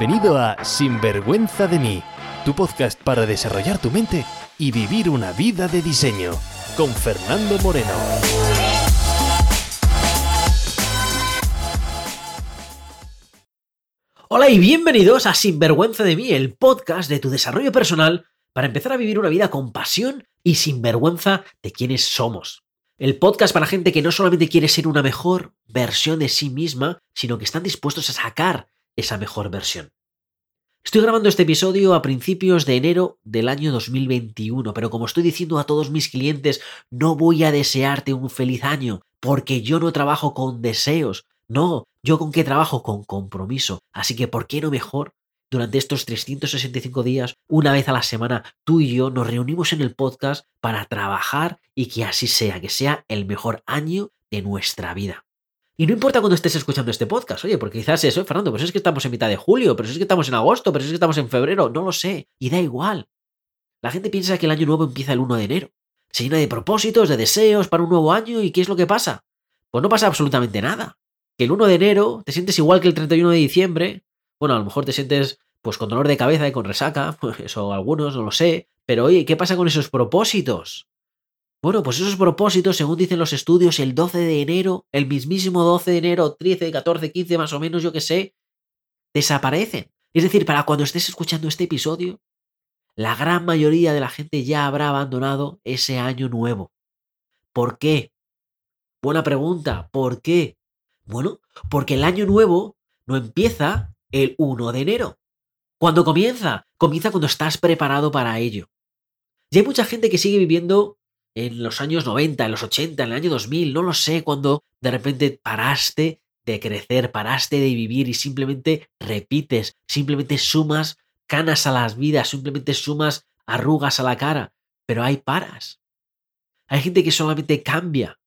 Bienvenido a Sinvergüenza de mí, tu podcast para desarrollar tu mente y vivir una vida de diseño, con Fernando Moreno. Hola y bienvenidos a Sinvergüenza de mí, el podcast de tu desarrollo personal para empezar a vivir una vida con pasión y sin vergüenza de quienes somos. El podcast para gente que no solamente quiere ser una mejor versión de sí misma, sino que están dispuestos a sacar esa mejor versión. Estoy grabando este episodio a principios de enero del año 2021, pero como estoy diciendo a todos mis clientes, no voy a desearte un feliz año, porque yo no trabajo con deseos, no, yo con qué trabajo con compromiso, así que ¿por qué no mejor durante estos 365 días, una vez a la semana, tú y yo nos reunimos en el podcast para trabajar y que así sea, que sea el mejor año de nuestra vida. Y no importa cuando estés escuchando este podcast, oye, porque quizás eso, Fernando, pero es que estamos en mitad de julio, pero es que estamos en agosto, pero es que estamos en febrero, no lo sé, y da igual. La gente piensa que el año nuevo empieza el 1 de enero. Se llena de propósitos, de deseos para un nuevo año, ¿y qué es lo que pasa? Pues no pasa absolutamente nada. Que el 1 de enero te sientes igual que el 31 de diciembre, bueno, a lo mejor te sientes pues con dolor de cabeza y con resaca, pues eso algunos, no lo sé, pero oye, ¿qué pasa con esos propósitos? Bueno, pues esos propósitos, según dicen los estudios, el 12 de enero, el mismísimo 12 de enero, 13, 14, 15 más o menos, yo que sé, desaparecen. Es decir, para cuando estés escuchando este episodio, la gran mayoría de la gente ya habrá abandonado ese año nuevo. ¿Por qué? Buena pregunta, ¿por qué? Bueno, porque el año nuevo no empieza el 1 de enero. ¿Cuándo comienza? Comienza cuando estás preparado para ello. Y hay mucha gente que sigue viviendo en los años 90, en los 80, en el año 2000, no lo sé, cuando de repente paraste de crecer, paraste de vivir y simplemente repites, simplemente sumas canas a las vidas, simplemente sumas arrugas a la cara, pero hay paras. Hay gente que solamente cambia.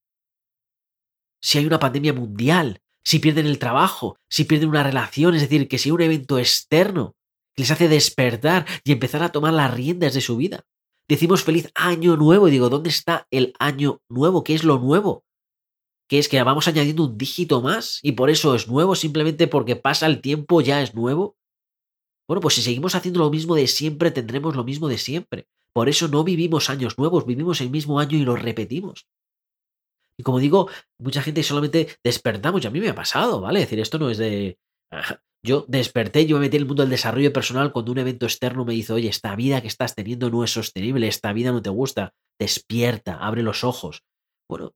Si hay una pandemia mundial, si pierden el trabajo, si pierden una relación, es decir, que si hay un evento externo que les hace despertar y empezar a tomar las riendas de su vida. Decimos feliz año nuevo y digo, ¿dónde está el año nuevo? ¿Qué es lo nuevo? ¿Qué es que vamos añadiendo un dígito más y por eso es nuevo, simplemente porque pasa el tiempo ya es nuevo? Bueno, pues si seguimos haciendo lo mismo de siempre, tendremos lo mismo de siempre. Por eso no vivimos años nuevos, vivimos el mismo año y lo repetimos. Y como digo, mucha gente solamente despertamos, y a mí me ha pasado, ¿vale? Es decir, esto no es de... Yo desperté, yo me metí en el mundo del desarrollo personal cuando un evento externo me dice, oye, esta vida que estás teniendo no es sostenible, esta vida no te gusta, despierta, abre los ojos. Bueno,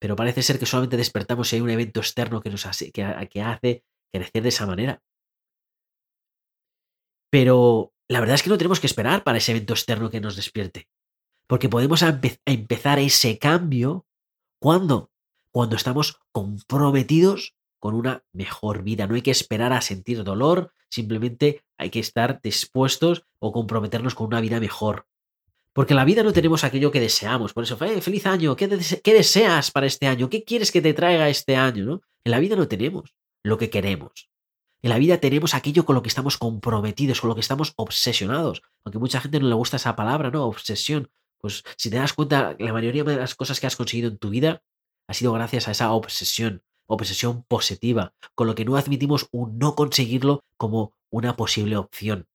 pero parece ser que solamente despertamos si hay un evento externo que nos hace, crecer de esa manera. Pero la verdad es que no tenemos que esperar para ese evento externo que nos despierte. Porque podemos empezar ese cambio cuando, cuando estamos comprometidos con una mejor vida. No hay que esperar a sentir dolor, simplemente hay que estar dispuestos o comprometernos con una vida mejor. Porque en la vida no tenemos aquello que deseamos. Por eso, feliz año, ¿qué, deseas para este año? ¿Qué quieres que te traiga este año? ¿no? En la vida no tenemos lo que queremos. En la vida tenemos aquello con lo que estamos comprometidos, con lo que estamos obsesionados. Aunque mucha gente no le gusta esa palabra, ¿no? Obsesión. Pues si te das cuenta, la mayoría de las cosas que has conseguido en tu vida ha sido gracias a esa obsesión obsesión positiva, con lo que no admitimos un no conseguirlo como una posible opción.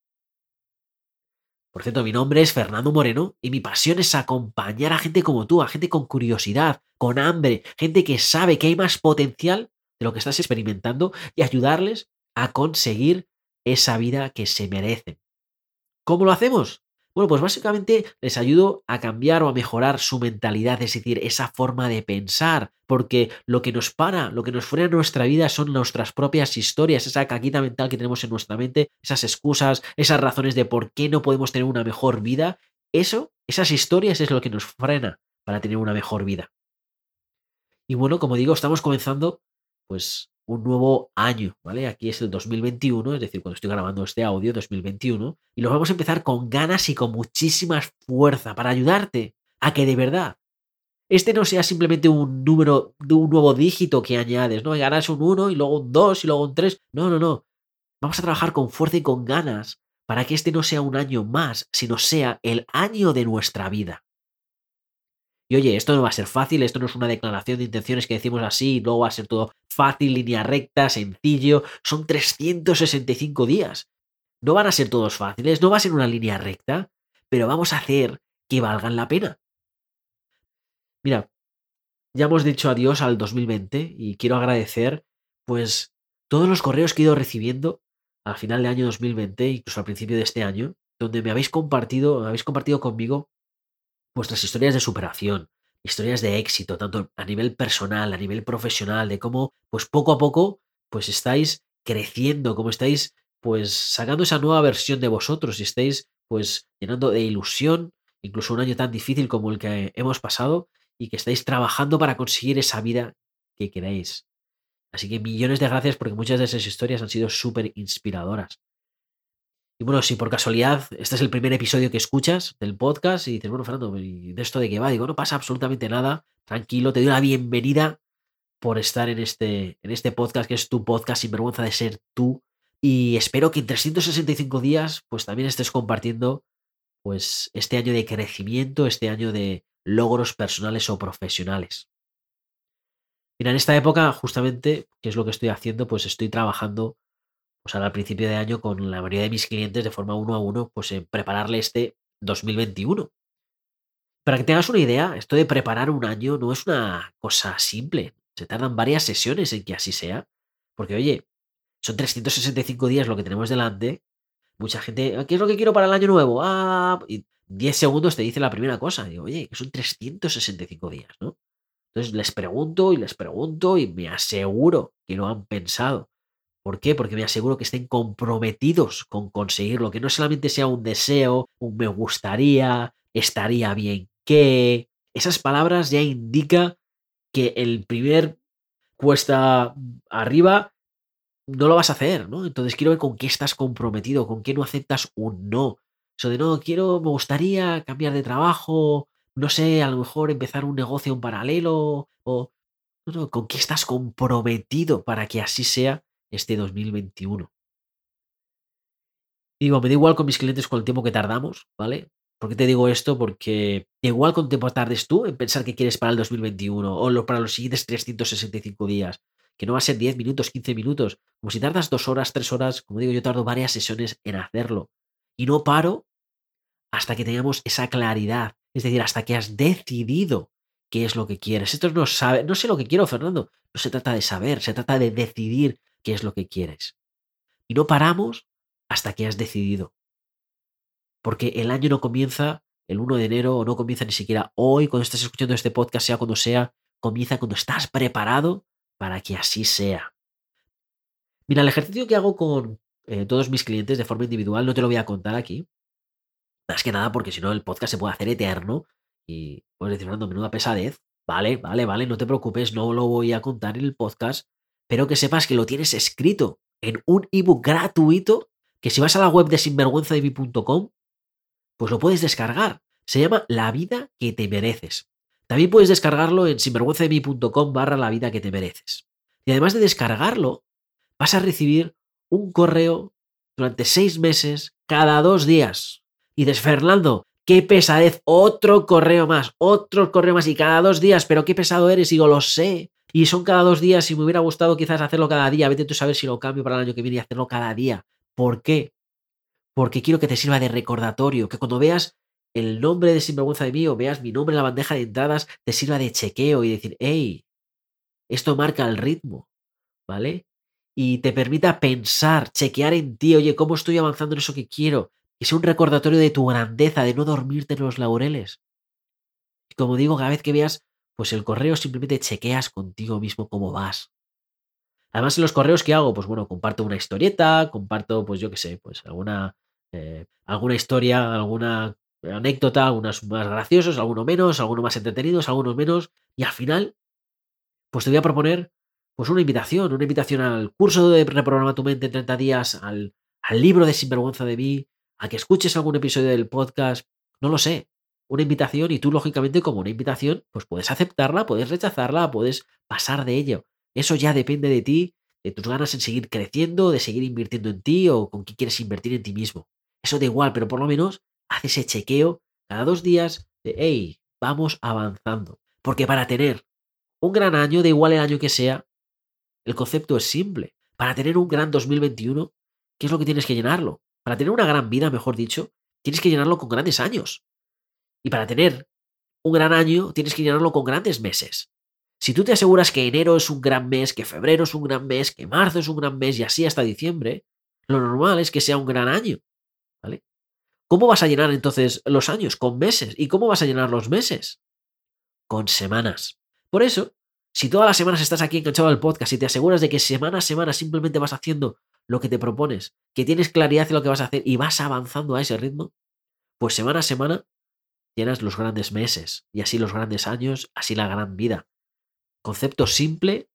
Por cierto, mi nombre es Fernando Moreno y mi pasión es acompañar a gente como tú, a gente con curiosidad, con hambre, gente que sabe que hay más potencial de lo que estás experimentando y ayudarles a conseguir esa vida que se merecen. ¿Cómo lo hacemos? Bueno, pues básicamente les ayudo a cambiar o a mejorar su mentalidad, es decir, esa forma de pensar, porque lo que nos para, lo que nos frena nuestra vida son nuestras propias historias, esa caquita mental que tenemos en nuestra mente, esas excusas, esas razones de por qué no podemos tener una mejor vida. Eso, esas historias es lo que nos frena para tener una mejor vida. Y bueno, como digo, estamos comenzando pues un nuevo año, ¿vale? Aquí es el 2021, es decir, cuando estoy grabando este audio, 2021, y lo vamos a empezar con ganas y con muchísima fuerza para ayudarte a que de verdad este no sea simplemente un número de un nuevo dígito que añades, ¿no? Y un 1 y luego un 2 y luego un 3. No, no, no. Vamos a trabajar con fuerza y con ganas para que este no sea un año más, sino sea el año de nuestra vida. Y oye, esto no va a ser fácil, esto no es una declaración de intenciones que decimos así, luego va a ser todo fácil, línea recta, sencillo. Son 365 días. No van a ser todos fáciles, no va a ser una línea recta, pero vamos a hacer que valgan la pena. Mira, ya hemos dicho adiós al 2020 y quiero agradecer pues todos los correos que he ido recibiendo al final del año 2020, incluso al principio de este año, donde me habéis compartido, habéis compartido conmigo vuestras historias de superación, historias de éxito, tanto a nivel personal, a nivel profesional, de cómo, pues poco a poco, pues estáis creciendo, cómo estáis, pues sacando esa nueva versión de vosotros y estáis, pues llenando de ilusión, incluso un año tan difícil como el que hemos pasado, y que estáis trabajando para conseguir esa vida que queréis. Así que millones de gracias porque muchas de esas historias han sido súper inspiradoras. Y bueno, si por casualidad este es el primer episodio que escuchas del podcast y dices, bueno, Fernando, ¿y de esto de qué va? Digo, no pasa absolutamente nada, tranquilo, te doy la bienvenida por estar en este, en este podcast que es tu podcast sin vergüenza de ser tú. Y espero que en 365 días pues también estés compartiendo pues este año de crecimiento, este año de logros personales o profesionales. Mira, en esta época, justamente, ¿qué es lo que estoy haciendo? Pues estoy trabajando, pues al principio de año con la mayoría de mis clientes de forma uno a uno, pues en prepararle este 2021. Para que tengas una idea, esto de preparar un año no es una cosa simple. Se tardan varias sesiones en que así sea. Porque, oye, son 365 días lo que tenemos delante. Mucha gente, ¿qué es lo que quiero para el año nuevo? Ah, y 10 segundos te dice la primera cosa. Digo, oye, que son 365 días, ¿no? Entonces les pregunto y les pregunto y me aseguro que lo han pensado. ¿Por qué? Porque me aseguro que estén comprometidos con conseguirlo, que no solamente sea un deseo, un me gustaría, estaría bien que. Esas palabras ya indica que el primer cuesta arriba no lo vas a hacer, ¿no? Entonces quiero ver con qué estás comprometido, con qué no aceptas un no. Eso de no, quiero, me gustaría cambiar de trabajo, no sé, a lo mejor empezar un negocio en paralelo o con qué estás comprometido para que así sea este 2021. digo, me da igual con mis clientes con el tiempo que tardamos, ¿vale? ¿Por qué te digo esto? Porque igual con tiempo tardes tú en pensar que quieres para el 2021 o para los siguientes 365 días, que no va a ser 10 minutos, 15 minutos, como si tardas dos horas, tres horas, como digo, yo tardo varias sesiones en hacerlo. Y no paro hasta que tengamos esa claridad, es decir, hasta que has decidido qué es lo que quieres. Esto no sabe, no sé lo que quiero, Fernando. No se trata de saber, se trata de decidir qué es lo que quieres. Y no paramos hasta que has decidido. Porque el año no comienza el 1 de enero o no comienza ni siquiera hoy, cuando estás escuchando este podcast, sea cuando sea, comienza cuando estás preparado para que así sea. Mira, el ejercicio que hago con eh, todos mis clientes de forma individual, no te lo voy a contar aquí, más que nada porque si no el podcast se puede hacer eterno y puedes decir, Fernando, menuda pesadez. Vale, vale, vale, no te preocupes, no lo voy a contar en el podcast, pero que sepas que lo tienes escrito en un ebook gratuito que si vas a la web de sinvergüenzadevi.com, pues lo puedes descargar. Se llama La vida que te mereces. También puedes descargarlo en sinvergüenzadevi.com barra la vida que te mereces. Y además de descargarlo, vas a recibir un correo durante seis meses cada dos días y dices, Fernando, qué pesadez, otro correo más, otro correo más y cada dos días, pero qué pesado eres, digo, lo sé. Y son cada dos días y me hubiera gustado quizás hacerlo cada día. Vete tú a saber si lo cambio para el año que viene y hacerlo cada día. ¿Por qué? Porque quiero que te sirva de recordatorio, que cuando veas el nombre de Sinvergüenza de mí o veas mi nombre en la bandeja de entradas, te sirva de chequeo y decir, hey, esto marca el ritmo, ¿vale? Y te permita pensar, chequear en ti, oye, ¿cómo estoy avanzando en eso que quiero? que sea un recordatorio de tu grandeza, de no dormirte en los laureles. Y como digo, cada vez que veas pues el correo simplemente chequeas contigo mismo cómo vas. Además, en los correos que hago, pues bueno, comparto una historieta, comparto, pues yo qué sé, pues alguna, eh, alguna historia, alguna anécdota, algunos más graciosos, algunos menos, algunos más entretenidos, algunos menos, y al final, pues te voy a proponer pues una invitación, una invitación al curso de Reprograma tu mente en 30 días, al, al libro de Sinvergüenza de mí, a que escuches algún episodio del podcast, no lo sé, una invitación y tú lógicamente como una invitación, pues puedes aceptarla, puedes rechazarla, puedes pasar de ello. Eso ya depende de ti, de tus ganas en seguir creciendo, de seguir invirtiendo en ti o con qué quieres invertir en ti mismo. Eso da igual, pero por lo menos haz ese chequeo cada dos días de, hey, vamos avanzando. Porque para tener un gran año, de igual el año que sea, el concepto es simple. Para tener un gran 2021, ¿qué es lo que tienes que llenarlo? Para tener una gran vida, mejor dicho, tienes que llenarlo con grandes años. Y para tener un gran año, tienes que llenarlo con grandes meses. Si tú te aseguras que enero es un gran mes, que febrero es un gran mes, que marzo es un gran mes y así hasta diciembre, lo normal es que sea un gran año. ¿Vale? ¿Cómo vas a llenar entonces los años? Con meses. ¿Y cómo vas a llenar los meses? Con semanas. Por eso, si todas las semanas estás aquí enganchado al podcast y te aseguras de que semana a semana simplemente vas haciendo lo que te propones, que tienes claridad en lo que vas a hacer y vas avanzando a ese ritmo, pues semana a semana llenas los grandes meses y así los grandes años, así la gran vida. Concepto simple,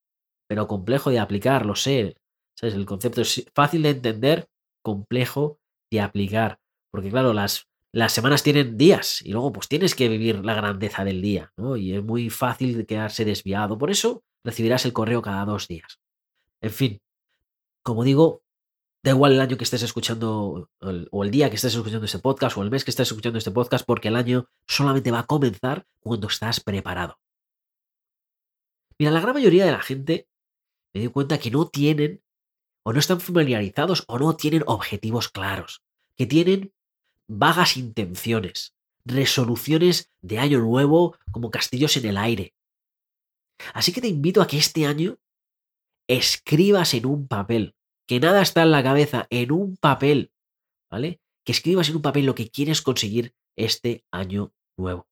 pero complejo de aplicar, lo sé. ¿Sabes? El concepto es fácil de entender, complejo de aplicar. Porque claro, las, las semanas tienen días y luego pues tienes que vivir la grandeza del día. Y es muy fácil quedarse desviado. Por eso recibirás el correo cada dos días. En fin, como digo, da igual el año que estés escuchando o el día que estés escuchando este podcast o el mes que estés escuchando este podcast porque el año solamente va a comenzar cuando estás preparado. Mira, la gran mayoría de la gente me doy cuenta que no tienen o no están familiarizados o no tienen objetivos claros, que tienen vagas intenciones, resoluciones de año nuevo como castillos en el aire. Así que te invito a que este año escribas en un papel, que nada está en la cabeza, en un papel, ¿vale? Que escribas en un papel lo que quieres conseguir este año nuevo.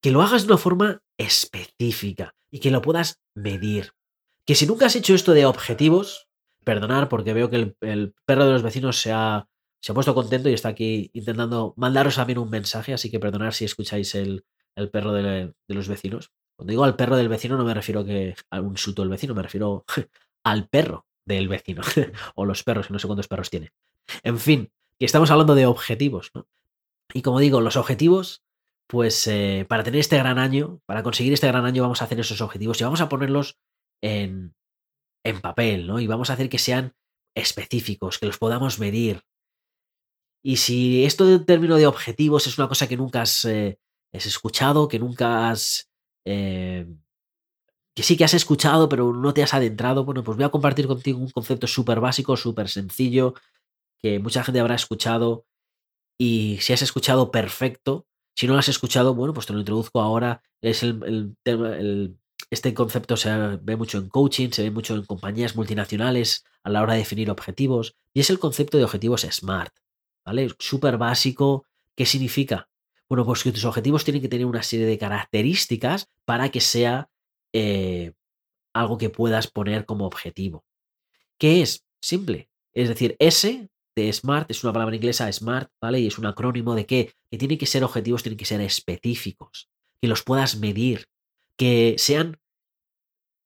Que lo hagas de una forma específica y que lo puedas medir. Que si nunca has hecho esto de objetivos, perdonar porque veo que el, perro de los vecinos se ha, se ha puesto contento y está aquí intentando mandaros mí un mensaje, así que perdonar si escucháis el, perro de, los vecinos. Cuando digo al perro del vecino no me refiero que a un insulto del vecino, me refiero al perro del vecino o los perros, que no sé cuántos perros tiene. En fin, que estamos hablando de objetivos, ¿no? Y como digo, los objetivos, pues eh, para tener este gran año, para conseguir este gran año vamos a hacer esos objetivos y vamos a ponerlos en, en papel, ¿no? Y vamos a hacer que sean específicos, que los podamos medir, y si esto de término de objetivos es una cosa que nunca has, eh, escuchado, que nunca has... Eh, que sí que has escuchado, pero no te has adentrado, bueno, pues voy a compartir contigo un concepto súper básico, súper sencillo, que mucha gente habrá escuchado. Y si has escuchado, perfecto. Si no lo has escuchado, bueno, pues te lo introduzco ahora. Es el, este concepto se ve mucho en coaching, se ve mucho en compañías multinacionales a la hora de definir objetivos. Y es el concepto de objetivos SMART. ¿vale? Súper básico. ¿Qué significa? Bueno, pues que tus objetivos tienen que tener una serie de características para que sea eh, algo que puedas poner como objetivo. ¿Qué es? Simple. Es decir, S de SMART es una palabra inglesa, SMART, ¿vale? Y es un acrónimo de qué? Que tienen que ser objetivos, tienen que ser específicos, que los puedas medir, que sean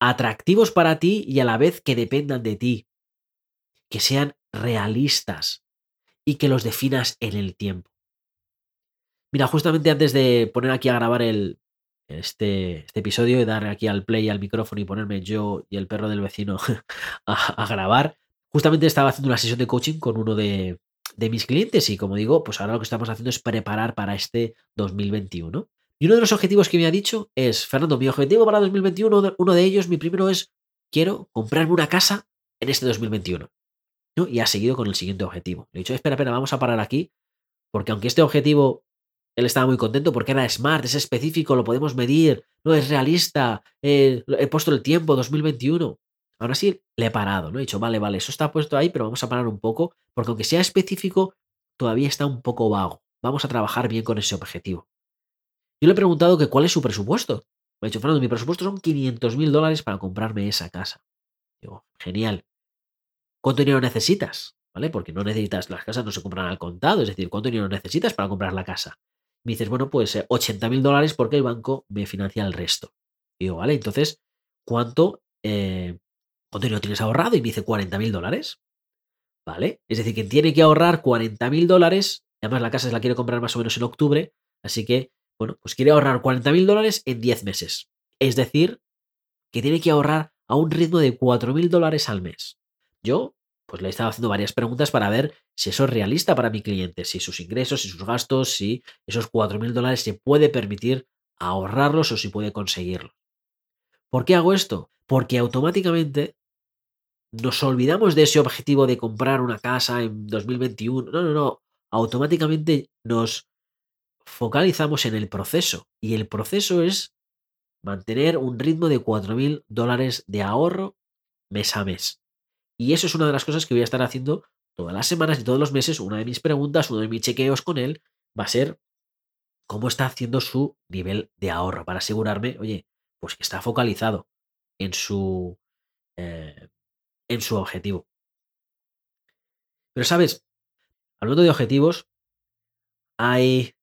atractivos para ti y a la vez que dependan de ti, que sean realistas, y que los definas en el tiempo. Mira, justamente antes de poner aquí a grabar el, este, este episodio y dar aquí al play al micrófono y ponerme yo y el perro del vecino a, grabar, justamente estaba haciendo una sesión de coaching con uno de, mis clientes y como digo, pues ahora lo que estamos haciendo es preparar para este 2021. Y uno de los objetivos que me ha dicho es, Fernando, mi objetivo para 2021, uno de ellos, mi primero es, quiero comprarme una casa en este 2021 y ha seguido con el siguiente objetivo. Le he dicho, espera, espera, vamos a parar aquí, porque aunque este objetivo él estaba muy contento porque era smart, es específico, lo podemos medir, no es realista, he puesto el tiempo 2021. Ahora sí le he parado, ¿no? He dicho, vale, vale, eso está puesto ahí, pero vamos a parar un poco, porque aunque sea específico, todavía está un poco vago. Vamos a trabajar bien con ese objetivo. Yo le he preguntado que cuál es su presupuesto. Me ha dicho, Fernando, mi presupuesto son 500 mil dólares para comprarme esa casa. Digo, genial. ¿Cuánto dinero necesitas? ¿Vale? Porque no necesitas, las casas no se compran al contado, es decir, ¿cuánto dinero necesitas para comprar la casa? Me dices, bueno, pues 80 eh, mil dólares porque el banco me financia el resto. digo, vale, entonces, ¿cuánto, eh, ¿cuánto dinero tienes ahorrado? Y me dice 40 mil dólares. ¿Vale? Es decir, que tiene que ahorrar 40 mil dólares, además la casa se la quiere comprar más o menos en octubre, así que, bueno, pues quiere ahorrar 40 mil dólares en 10 meses. Es decir, que tiene que ahorrar a un ritmo de 4 mil dólares al mes. Yo pues le he estado haciendo varias preguntas para ver si eso es realista para mi cliente, si sus ingresos, si sus gastos, si esos 4.000 dólares se puede permitir ahorrarlos o si puede conseguirlos. ¿Por qué hago esto? Porque automáticamente nos olvidamos de ese objetivo de comprar una casa en 2021. No, no, no. Automáticamente nos focalizamos en el proceso. Y el proceso es mantener un ritmo de 4.000 dólares de ahorro mes a mes. Y eso es una de las cosas que voy a estar haciendo todas las semanas y todos los meses. Una de mis preguntas, uno de mis chequeos con él va a ser cómo está haciendo su nivel de ahorro para asegurarme, oye, pues que está focalizado en su, eh, en su objetivo. Pero sabes, hablando de objetivos, hay,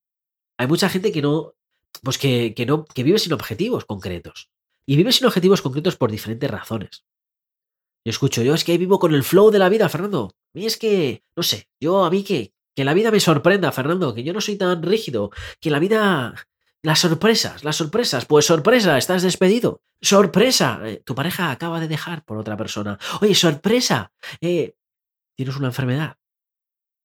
hay mucha gente que no, pues que, que no, que vive sin objetivos concretos. Y vive sin objetivos concretos por diferentes razones. Yo escucho, yo es que vivo con el flow de la vida, Fernando. A mí es que, no sé, yo a mí que, que la vida me sorprenda, Fernando, que yo no soy tan rígido, que la vida... Las sorpresas, las sorpresas. Pues sorpresa, estás despedido. Sorpresa, eh, tu pareja acaba de dejar por otra persona. Oye, sorpresa, eh, tienes una enfermedad.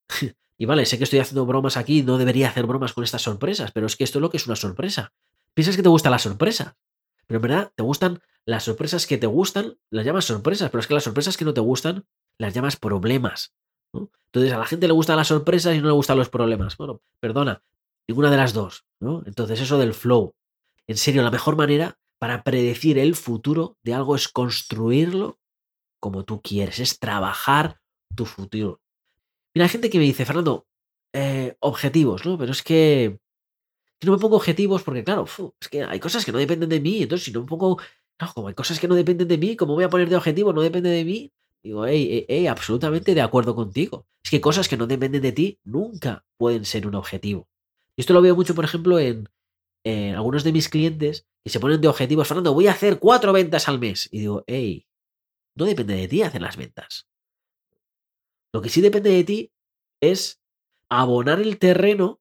y vale, sé que estoy haciendo bromas aquí, no debería hacer bromas con estas sorpresas, pero es que esto es lo que es una sorpresa. Piensas que te gusta la sorpresa, pero en verdad te gustan las sorpresas que te gustan, las llamas sorpresas, pero es que las sorpresas que no te gustan, las llamas problemas. Entonces a la gente le gustan las sorpresas y no le gustan los problemas. Bueno, perdona, ninguna de las dos. ¿no? Entonces eso del flow. En serio, la mejor manera para predecir el futuro de algo es construirlo como tú quieres, es trabajar tu futuro. Mira, hay gente que me dice, Fernando, eh, objetivos, ¿no? Pero es que, no me pongo objetivos porque, claro, es que hay cosas que no dependen de mí. Entonces, si no me pongo como hay cosas que no dependen de mí, como voy a poner de objetivo, no depende de mí. Digo, hey, hey, absolutamente de acuerdo contigo. Es que cosas que no dependen de ti nunca pueden ser un objetivo. Y esto lo veo mucho, por ejemplo, en, algunos de mis clientes que se ponen de objetivos, Fernando, voy a hacer cuatro ventas al mes. Y digo, hey, no depende de ti hacer las ventas. Lo que sí depende de ti es abonar el terreno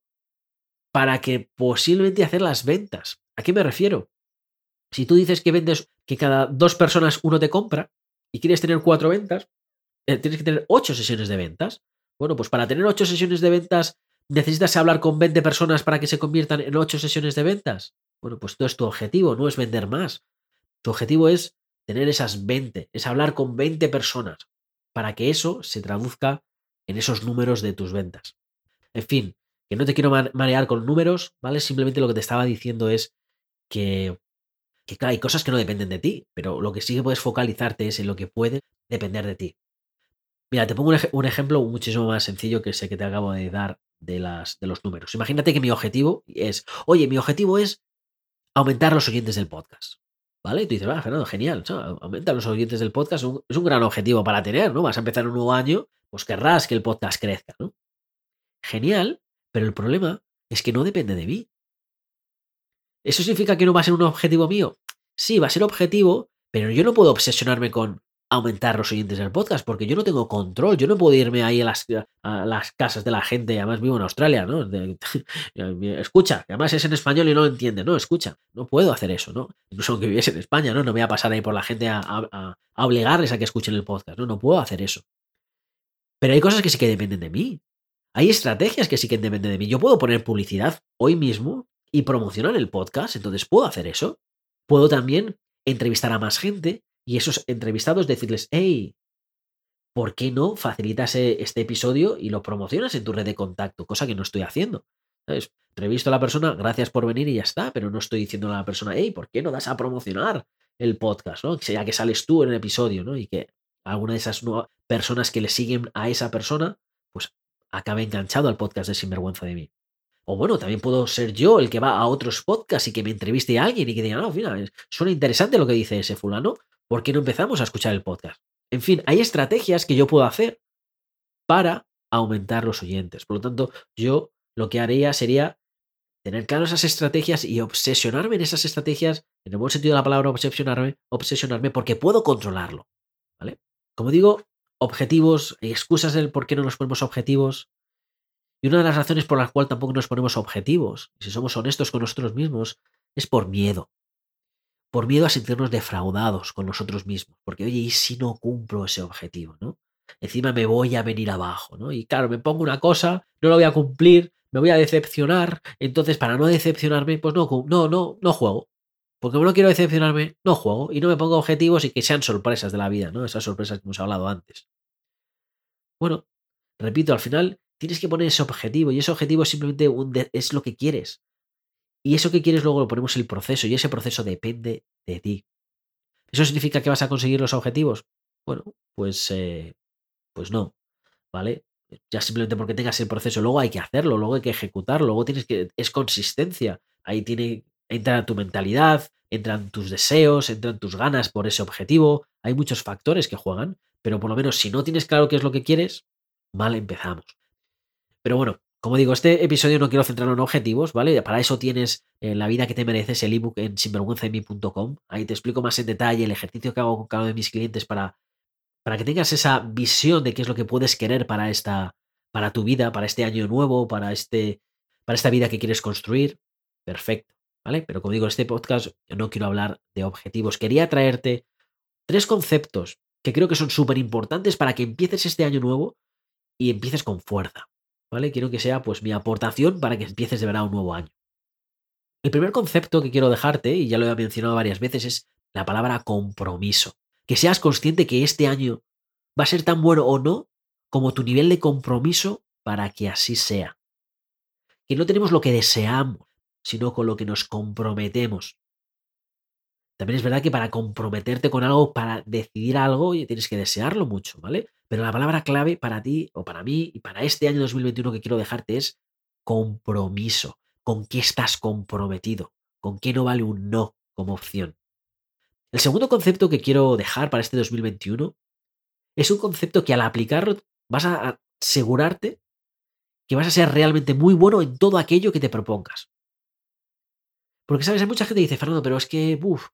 para que posiblemente hacer las ventas. ¿A qué me refiero? Si tú dices que vendes, que cada dos personas uno te compra y quieres tener cuatro ventas, eh, tienes que tener ocho sesiones de ventas. Bueno, pues para tener ocho sesiones de ventas, ¿necesitas hablar con 20 personas para que se conviertan en ocho sesiones de ventas? Bueno, pues todo es tu objetivo, no es vender más. Tu objetivo es tener esas 20, es hablar con 20 personas para que eso se traduzca en esos números de tus ventas. En fin, que no te quiero marear con números, ¿vale? Simplemente lo que te estaba diciendo es que hay cosas que no dependen de ti, pero lo que sí que puedes focalizarte es en lo que puede depender de ti. Mira, te pongo un, ejemplo muchísimo más sencillo que sé que te acabo de dar de, las, de los números. Imagínate que mi objetivo es, oye, mi objetivo es aumentar los oyentes del podcast. ¿Vale? Y tú dices, va, Fernando, genial, aumentar los oyentes del podcast es un gran objetivo para tener, ¿no? Vas a empezar un nuevo año, pues querrás que el podcast crezca, ¿no? Genial, pero el problema es que no depende de mí. ¿Eso significa que no va a ser un objetivo mío? Sí, va a ser objetivo, pero yo no puedo obsesionarme con aumentar los oyentes del podcast, porque yo no tengo control, yo no puedo irme ahí a las, a las casas de la gente, además vivo en Australia, ¿no? escucha, además es en español y no lo entiende, no, escucha, no puedo hacer eso, ¿no? Incluso aunque viviese en España, ¿no? No voy a pasar ahí por la gente a, a, a obligarles a que escuchen el podcast, ¿no? No puedo hacer eso. Pero hay cosas que sí que dependen de mí. Hay estrategias que sí que dependen de mí. Yo puedo poner publicidad hoy mismo y promocionar el podcast, entonces puedo hacer eso. Puedo también entrevistar a más gente y esos entrevistados decirles, hey, ¿por qué no facilitas e-, este episodio y lo promocionas en tu red de contacto? Cosa que no estoy haciendo. ¿Sabes? Entrevisto a la persona, gracias por venir y ya está, pero no estoy diciendo a la persona, hey, ¿por qué no das a promocionar el podcast? ¿no? Ya que sales tú en el episodio, ¿no? Y que alguna de esas personas que le siguen a esa persona, pues acabe enganchado al podcast de Sinvergüenza de mí. O bueno, también puedo ser yo el que va a otros podcasts y que me entreviste a alguien y que diga, no, mira, suena interesante lo que dice ese fulano, ¿por qué no empezamos a escuchar el podcast? En fin, hay estrategias que yo puedo hacer para aumentar los oyentes. Por lo tanto, yo lo que haría sería tener claro esas estrategias y obsesionarme en esas estrategias, en el buen sentido de la palabra obsesionarme, obsesionarme porque puedo controlarlo. ¿Vale? Como digo, objetivos, excusas del por qué no nos ponemos objetivos, y una de las razones por las cuales tampoco nos ponemos objetivos, si somos honestos con nosotros mismos, es por miedo. Por miedo a sentirnos defraudados con nosotros mismos. Porque, oye, ¿y si no cumplo ese objetivo? ¿no? encima me voy a venir abajo, ¿no? Y claro, me pongo una cosa, no lo voy a cumplir, me voy a decepcionar, entonces para no decepcionarme, pues no, no, no, no juego. Porque no quiero decepcionarme, no juego y no me pongo objetivos y que sean sorpresas de la vida, ¿no? Esas sorpresas que hemos hablado antes. Bueno, repito, al final tienes que poner ese objetivo y ese objetivo simplemente es lo que quieres. Y eso que quieres luego lo ponemos en el proceso y ese proceso depende de ti. ¿Eso significa que vas a conseguir los objetivos? Bueno, pues, eh, pues no, ¿vale? Ya simplemente porque tengas el proceso, luego hay que hacerlo, luego hay que ejecutarlo, luego tienes que, es consistencia. Ahí tiene, entra tu mentalidad, entran tus deseos, entran tus ganas por ese objetivo. Hay muchos factores que juegan, pero por lo menos si no tienes claro qué es lo que quieres, mal empezamos. Pero bueno, como digo, este episodio no quiero centrarlo en objetivos, ¿vale? Para eso tienes eh, la vida que te mereces, el ebook en sinvergüenzami.com. Ahí te explico más en detalle el ejercicio que hago con cada uno de mis clientes para, para que tengas esa visión de qué es lo que puedes querer para esta, para tu vida, para este año nuevo, para este, para esta vida que quieres construir. Perfecto. ¿Vale? Pero como digo, en este podcast yo no quiero hablar de objetivos. Quería traerte tres conceptos que creo que son súper importantes para que empieces este año nuevo y empieces con fuerza, ¿vale? Quiero que sea pues mi aportación para que empieces de verdad un nuevo año. El primer concepto que quiero dejarte, y ya lo he mencionado varias veces, es la palabra compromiso. Que seas consciente que este año va a ser tan bueno o no como tu nivel de compromiso para que así sea. Que no tenemos lo que deseamos, sino con lo que nos comprometemos. También es verdad que para comprometerte con algo, para decidir algo, tienes que desearlo mucho, ¿vale? Pero la palabra clave para ti o para mí y para este año 2021 que quiero dejarte es compromiso. ¿Con qué estás comprometido? ¿Con qué no vale un no como opción? El segundo concepto que quiero dejar para este 2021 es un concepto que al aplicarlo vas a asegurarte que vas a ser realmente muy bueno en todo aquello que te propongas. Porque, ¿sabes? Hay mucha gente que dice, Fernando, pero es que, uff,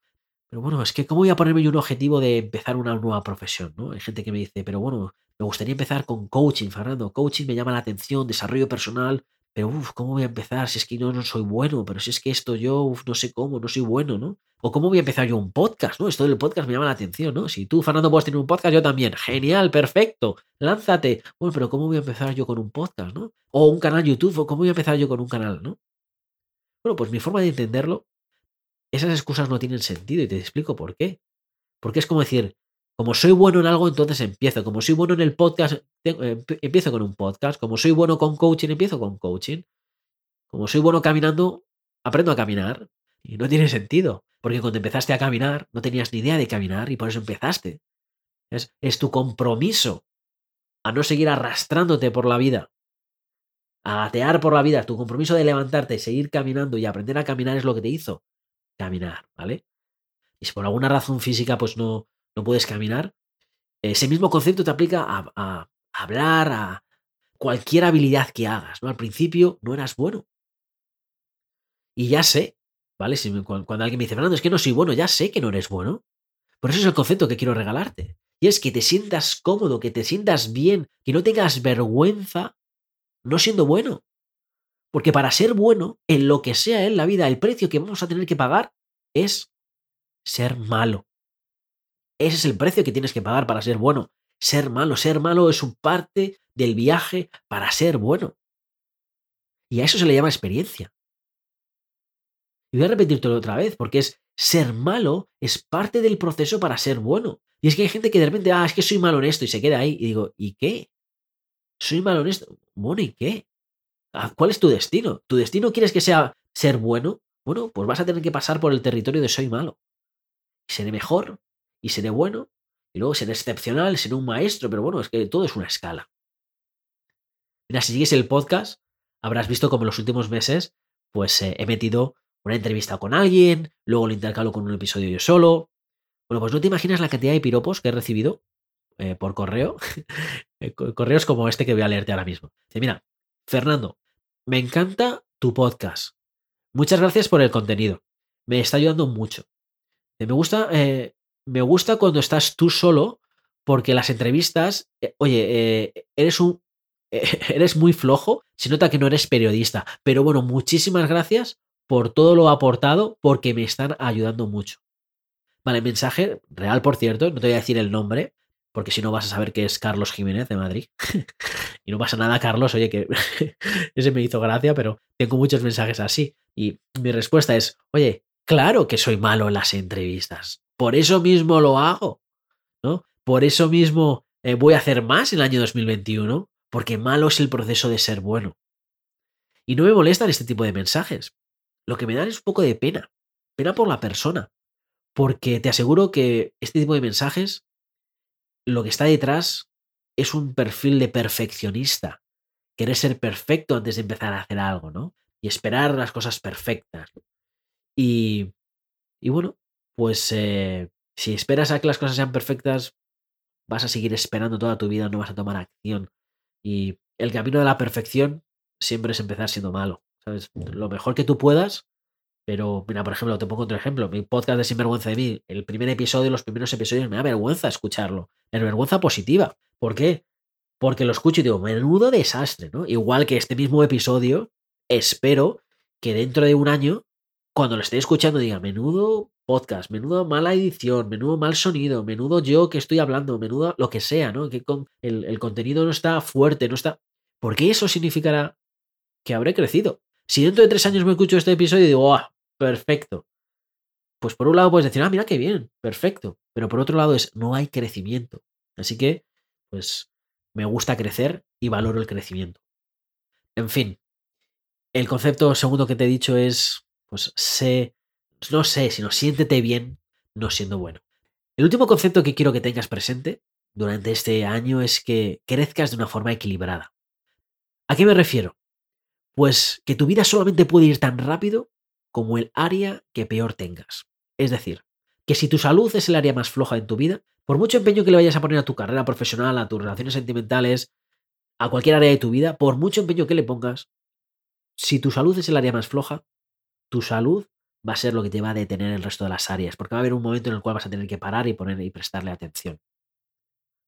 pero bueno, es que ¿cómo voy a ponerme yo un objetivo de empezar una nueva profesión? ¿no? Hay gente que me dice, pero bueno, me gustaría empezar con coaching, Fernando. Coaching me llama la atención, desarrollo personal, pero uff, ¿cómo voy a empezar? Si es que yo no soy bueno, pero si es que esto yo, uf, no sé cómo, no soy bueno, ¿no? O cómo voy a empezar yo un podcast, ¿no? Esto del podcast me llama la atención, ¿no? Si tú, Fernando, puedes tener un podcast, yo también. Genial, perfecto, lánzate. Bueno, pero ¿cómo voy a empezar yo con un podcast, ¿no? O un canal YouTube, o ¿cómo voy a empezar yo con un canal, ¿no? Bueno, pues mi forma de entenderlo, esas excusas no tienen sentido y te explico por qué. Porque es como decir, como soy bueno en algo, entonces empiezo. Como soy bueno en el podcast, empiezo con un podcast. Como soy bueno con coaching, empiezo con coaching. Como soy bueno caminando, aprendo a caminar. Y no tiene sentido. Porque cuando empezaste a caminar, no tenías ni idea de caminar y por eso empezaste. Es, es tu compromiso a no seguir arrastrándote por la vida a gatear por la vida, tu compromiso de levantarte, seguir caminando y aprender a caminar es lo que te hizo caminar, ¿vale? Y si por alguna razón física pues no, no puedes caminar, ese mismo concepto te aplica a, hablar, a cualquier habilidad que hagas, ¿no? Al principio no eras bueno. Y ya sé, ¿vale? Si cuando, alguien me dice, Fernando, es que no soy bueno, ya sé que no eres bueno. Por eso es el concepto que quiero regalarte. Y es que te sientas cómodo, que te sientas bien, que no tengas vergüenza no siendo bueno. Porque para ser bueno, en lo que sea en la vida, el precio que vamos a tener que pagar es ser malo. Ese es el precio que tienes que pagar para ser bueno. Ser malo, ser malo es un parte del viaje para ser bueno. Y a eso se le llama experiencia. Y voy a repetírtelo otra vez, porque es ser malo es parte del proceso para ser bueno. Y es que hay gente que de repente, ah, es que soy malo en esto y se queda ahí. Y digo, ¿y qué? Soy malo en esto. Bueno, ¿y qué? Ah, ¿Cuál es tu destino? ¿Tu destino quieres que sea ser bueno? Bueno, pues vas a tener que pasar por el territorio de soy malo. Y seré mejor, y seré bueno, y luego seré excepcional, seré un maestro, pero bueno, es que todo es una escala. Mira, si sigues el podcast, habrás visto como en los últimos meses, pues eh, he metido una entrevista con alguien, luego lo intercalo con un episodio yo solo. Bueno, pues no te imaginas la cantidad de piropos que he recibido eh, por correo. Eh, correos como este que voy a leerte ahora mismo. Mira, Fernando, me encanta tu podcast. Muchas gracias por el contenido. Me está ayudando mucho. Me gusta, eh, me gusta cuando estás tú solo porque las entrevistas, oye, eres un, eres muy flojo, se nota que no eres periodista. Pero bueno, muchísimas gracias por todo lo aportado porque me están ayudando mucho. Vale, mensaje real, por cierto, no te voy a decir el nombre, porque si no vas a saber que es Carlos Jiménez de Madrid. y no pasa nada, Carlos, oye, que ese me hizo gracia, pero tengo muchos mensajes así. Y mi respuesta es, oye, claro que soy malo en las entrevistas. Por eso mismo lo hago, ¿no? Por eso mismo eh, voy a hacer más en el año 2021, porque malo es el proceso de ser bueno. Y no me molestan este tipo de mensajes. Lo que me dan es un poco de pena. Pena por la persona. Porque te aseguro que este tipo de mensajes, lo que está detrás es un perfil de perfeccionista. Querer ser perfecto antes de empezar a hacer algo, ¿no? Y esperar las cosas perfectas. Y, y bueno, pues eh, si esperas a que las cosas sean perfectas, vas a seguir esperando toda tu vida, no vas a tomar acción. Y el camino de la perfección siempre es empezar siendo malo. ¿sabes? Lo mejor que tú puedas, pero mira, por ejemplo, te pongo otro ejemplo. Mi podcast de Sinvergüenza de mí, el primer episodio, los primeros episodios, me da vergüenza escucharlo. Es vergüenza positiva. ¿Por qué? Porque lo escucho y digo, menudo desastre, ¿no? Igual que este mismo episodio, espero que dentro de un año, cuando lo esté escuchando, diga, menudo podcast, menudo mala edición, menudo mal sonido, menudo yo que estoy hablando, menudo lo que sea, ¿no? Que con el, contenido no está fuerte, no está. Porque eso significará que habré crecido. Si dentro de tres años me escucho este episodio y digo, ¡ah! Perfecto. Pues por un lado puedes decir, ah, mira qué bien, perfecto. Pero por otro lado es, no hay crecimiento. Así que, pues, me gusta crecer y valoro el crecimiento. En fin, el concepto segundo que te he dicho es, pues, sé, no sé, sino siéntete bien no siendo bueno. El último concepto que quiero que tengas presente durante este año es que crezcas de una forma equilibrada. ¿A qué me refiero? Pues que tu vida solamente puede ir tan rápido como el área que peor tengas. Es decir, que si tu salud es el área más floja en tu vida, por mucho empeño que le vayas a poner a tu carrera profesional, a tus relaciones sentimentales, a cualquier área de tu vida, por mucho empeño que le pongas, si tu salud es el área más floja, tu salud va a ser lo que te va a detener el resto de las áreas, porque va a haber un momento en el cual vas a tener que parar y poner y prestarle atención.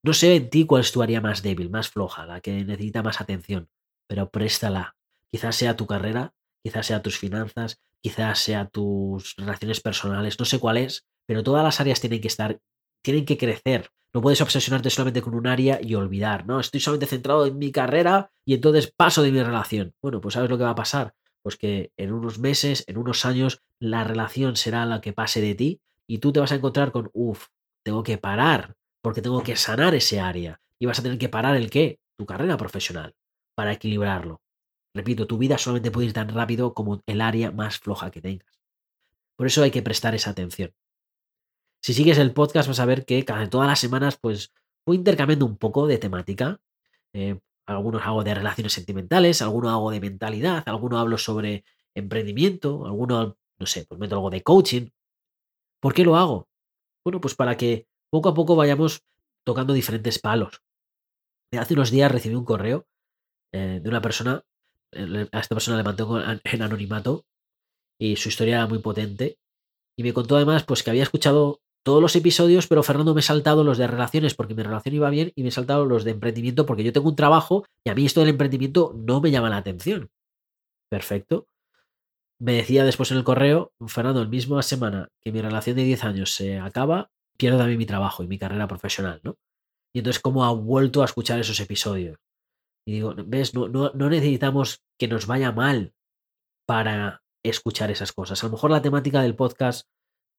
No sé en ti cuál es tu área más débil, más floja, la que necesita más atención, pero préstala. Quizás sea tu carrera, quizás sea tus finanzas, quizás sea tus relaciones personales, no sé cuál es, pero todas las áreas tienen que estar, tienen que crecer. No puedes obsesionarte solamente con un área y olvidar, ¿no? Estoy solamente centrado en mi carrera y entonces paso de mi relación. Bueno, pues ¿sabes lo que va a pasar? Pues que en unos meses, en unos años, la relación será la que pase de ti y tú te vas a encontrar con, uff, tengo que parar porque tengo que sanar ese área. Y vas a tener que parar el qué? Tu carrera profesional para equilibrarlo. Repito, tu vida solamente puede ir tan rápido como el área más floja que tengas. Por eso hay que prestar esa atención. Si sigues el podcast vas a ver que cada todas las semanas pues voy intercambiando un poco de temática. Eh, algunos hago de relaciones sentimentales, algunos hago de mentalidad, algunos hablo sobre emprendimiento, algunos, no sé, pues meto algo de coaching. ¿Por qué lo hago? Bueno, pues para que poco a poco vayamos tocando diferentes palos. Hace unos días recibí un correo eh, de una persona a esta persona le mantengo en anonimato y su historia era muy potente. Y me contó además pues que había escuchado todos los episodios, pero Fernando me he saltado los de relaciones porque mi relación iba bien y me he saltado los de emprendimiento porque yo tengo un trabajo y a mí esto del emprendimiento no me llama la atención. Perfecto. Me decía después en el correo, Fernando, el mismo semana que mi relación de 10 años se acaba, pierdo también mi trabajo y mi carrera profesional, ¿no? Y entonces, ¿cómo ha vuelto a escuchar esos episodios? Y digo, ¿ves? No, no, necesitamos que nos vaya mal para escuchar esas cosas. A lo mejor la temática del podcast,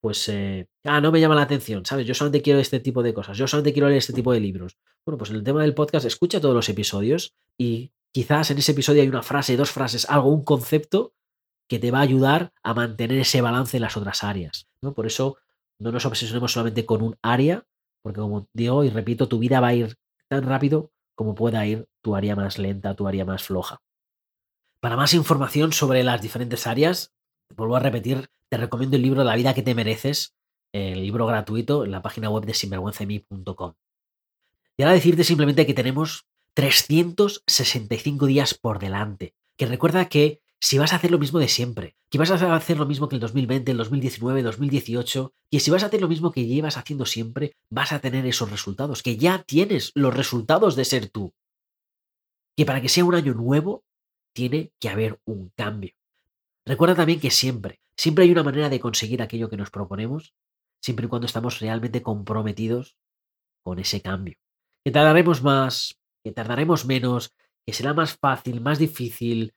pues, eh, ah, no me llama la atención, ¿sabes? Yo solamente quiero este tipo de cosas, yo solamente quiero leer este tipo de libros. Bueno, pues el tema del podcast, escucha todos los episodios y quizás en ese episodio hay una frase, dos frases, algo, un concepto que te va a ayudar a mantener ese balance en las otras áreas. ¿no? Por eso no nos obsesionemos solamente con un área, porque como digo y repito, tu vida va a ir tan rápido como pueda ir tu área más lenta, tu área más floja. Para más información sobre las diferentes áreas, vuelvo a repetir, te recomiendo el libro La vida que te mereces, el libro gratuito en la página web de sinvergüenzami.com. Y ahora decirte simplemente que tenemos 365 días por delante. Que recuerda que si vas a hacer lo mismo de siempre, que vas a hacer lo mismo que el 2020, el 2019, el 2018, y si vas a hacer lo mismo que llevas haciendo siempre, vas a tener esos resultados, que ya tienes los resultados de ser tú. Que para que sea un año nuevo, tiene que haber un cambio. Recuerda también que siempre, siempre hay una manera de conseguir aquello que nos proponemos, siempre y cuando estamos realmente comprometidos con ese cambio. Que tardaremos más, que tardaremos menos, que será más fácil, más difícil,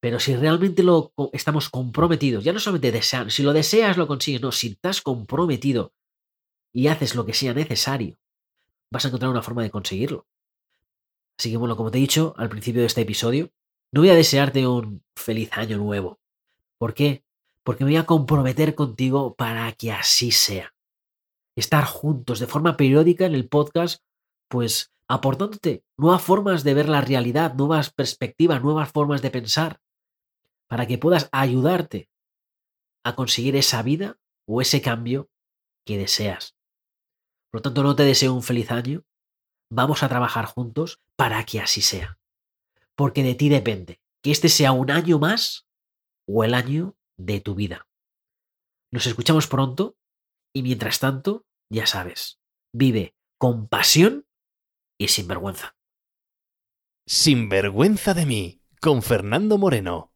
pero si realmente lo estamos comprometidos, ya no solamente desean, si lo deseas lo consigues, no, si estás comprometido y haces lo que sea necesario, vas a encontrar una forma de conseguirlo. Así que bueno, como te he dicho al principio de este episodio, no voy a desearte un feliz año nuevo. ¿Por qué? Porque me voy a comprometer contigo para que así sea. Estar juntos de forma periódica en el podcast, pues aportándote nuevas formas de ver la realidad, nuevas perspectivas, nuevas formas de pensar, para que puedas ayudarte a conseguir esa vida o ese cambio que deseas. Por lo tanto, no te deseo un feliz año. Vamos a trabajar juntos para que así sea. Porque de ti depende que este sea un año más o el año de tu vida. Nos escuchamos pronto y mientras tanto, ya sabes, vive con pasión y sin vergüenza. Sin vergüenza de mí, con Fernando Moreno.